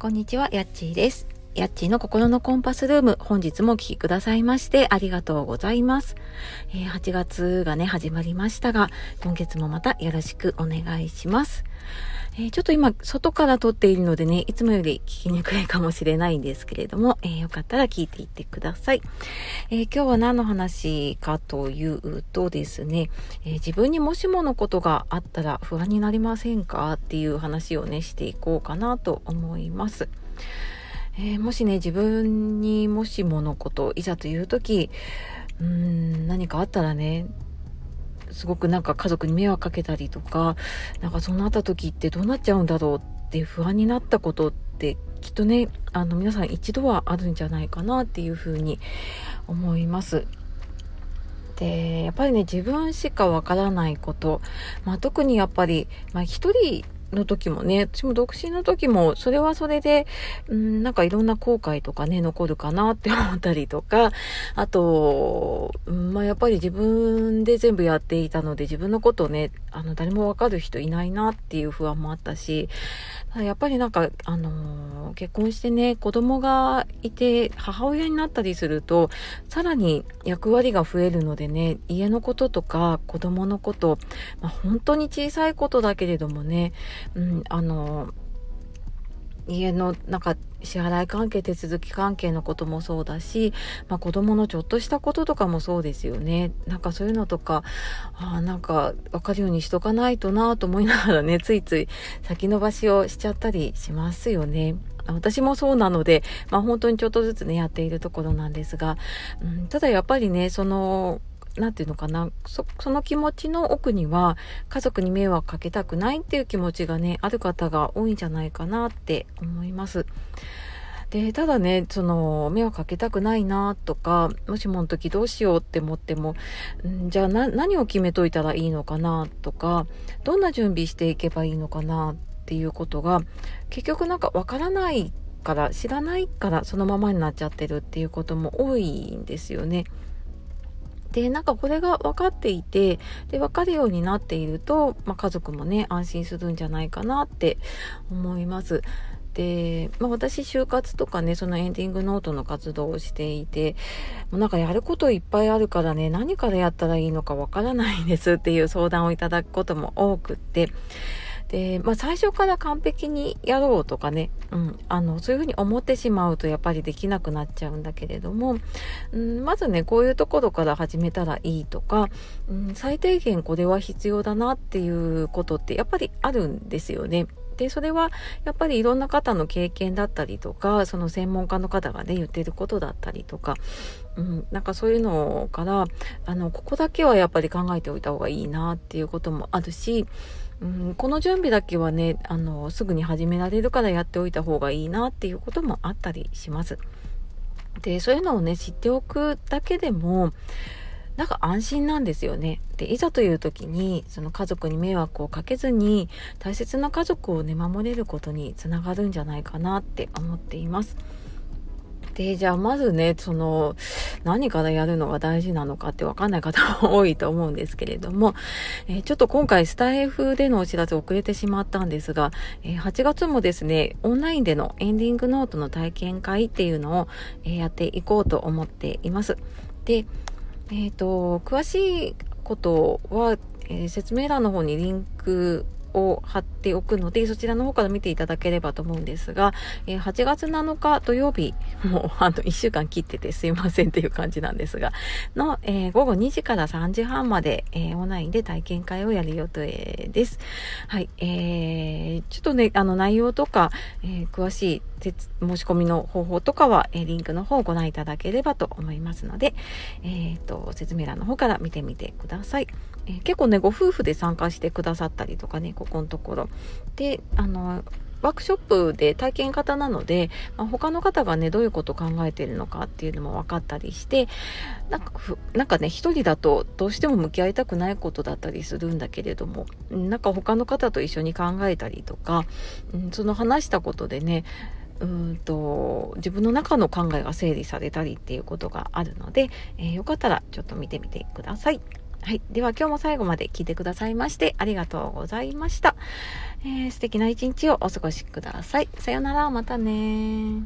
こんにちは、やっちーです。やっちーの心のコンパスルーム、本日もお聴きくださいましてありがとうございます。えー、8月がね、始まりましたが、今月もまたよろしくお願いします。えー、ちょっと今、外から撮っているのでね、いつもより聞きにくいかもしれないんですけれども、えー、よかったら聞いていってください。え今日は何の話かというとですね、え自分にもしものことがあったら不安になりませんかっていう話をね、していこうかなと思います。え、もしね、自分にもしものこと、いざという時、うーん、何かあったらね、すごくなんか家族に迷惑かけたりとか、なんかそうなった時ってどうなっちゃうんだろうって不安になったことってきっとね、あの皆さん一度はあるんじゃないかなっていうふうに思います。で、やっぱりね、自分しかわからないこと、まあ特にやっぱり、まあ一人の時もね、私も独身の時も、それはそれで、うん、なんかいろんな後悔とかね、残るかなって思ったりとか、あと、うん、まあやっぱり自分で全部やっていたので、自分のことをね、あの、誰もわかる人いないなっていう不安もあったし、やっぱりなんか、あのー、結婚してね、子供がいて、母親になったりすると、さらに役割が増えるのでね、家のこととか子供のこと、まあ、本当に小さいことだけれどもね、うん、あのー家のなんか支払い関係手続き関係のこともそうだし、まあ、子供のちょっとしたこととかもそうですよねなんかそういうのとかあなんか分かるようにしとかないとなと思いながらね ついつい先延ばしをしちゃったりしますよね。私もそうなので、まあ、本当にちょっとずつねやっているところなんですが、うん、ただやっぱりねその何て言うのかなその気持ちの奥には家族に迷惑かけたくないっていう気持ちがねある方が多いんじゃないかなって思います。でただねその迷惑かけたくないなとかもしもの時どうしようって思ってもじゃあ何を決めといたらいいのかなとかどんな準備していけばいいのかなっていうことが結局なんかわからないから知らないからそのままになっちゃってるっていうことも多いんですよね。でなんかこれが分かっていてで分かるようになっていると、まあ、家族もね安心するんじゃないかなって思います。で、まあ、私就活とかねそのエンディングノートの活動をしていてもうなんかやることいっぱいあるからね何からやったらいいのかわからないですっていう相談をいただくことも多くってで、まあ、最初から完璧にやろうとかね、うん、あのそういうふうに思ってしまうとやっぱりできなくなっちゃうんだけれども、うん、まずねこういうところから始めたらいいとか、うん、最低限これは必要だなっていうことってやっぱりあるんですよね。でそれはやっぱりいろんな方の経験だったりとかその専門家の方がね言ってることだったりとか、うん、なんかそういうのからあのここだけはやっぱり考えておいた方がいいなっていうこともあるしうん、この準備だけはねあのすぐに始められるからやっておいた方がいいなっていうこともあったりします。でそういうのをね知っておくだけでもなんか安心なんですよね。でいざという時にその家族に迷惑をかけずに大切な家族をね守れることにつながるんじゃないかなって思っています。で、じゃあまずね、その、何からやるのが大事なのかってわかんない方も多いと思うんですけれども、えー、ちょっと今回スタイフでのお知らせ遅れてしまったんですが、えー、8月もですね、オンラインでのエンディングノートの体験会っていうのを、えー、やっていこうと思っています。で、えっ、と、詳しいことは、え説明欄の方にリンクを貼っておくので、そちらの方から見ていただければと思うんですが、えー、8月7日土曜日、もうあの1週間切っててすいませんっていう感じなんですが、の、えー、午後2時から3時半まで、えー、オンラインで体験会をやる予定です。はい、えー、ちょっとね、あの内容とか、え、詳しい申し込みの方法とかは、え、リンクの方をご覧いただければと思いますので、えっ、と、説明欄の方から見てみてください。えー、結構ね、ご夫婦で参加してくださったりとかね、ここのところ。で、あの、ワークショップで体験型なので、まあ、他の方がね、どういうことを考えているのかっていうのも分かったりして、なんか、なんかね、一人だとどうしても向き合いたくないことだったりするんだけれども、なんか他の方と一緒に考えたりとか、その話したことでね、うんと自分の中の考えが整理されたりっていうことがあるので、えー、よかったらちょっと見てみてください。はい。では今日も最後まで聞いてくださいましてありがとうございました。えー、素敵な一日をお過ごしください。さよなら、またね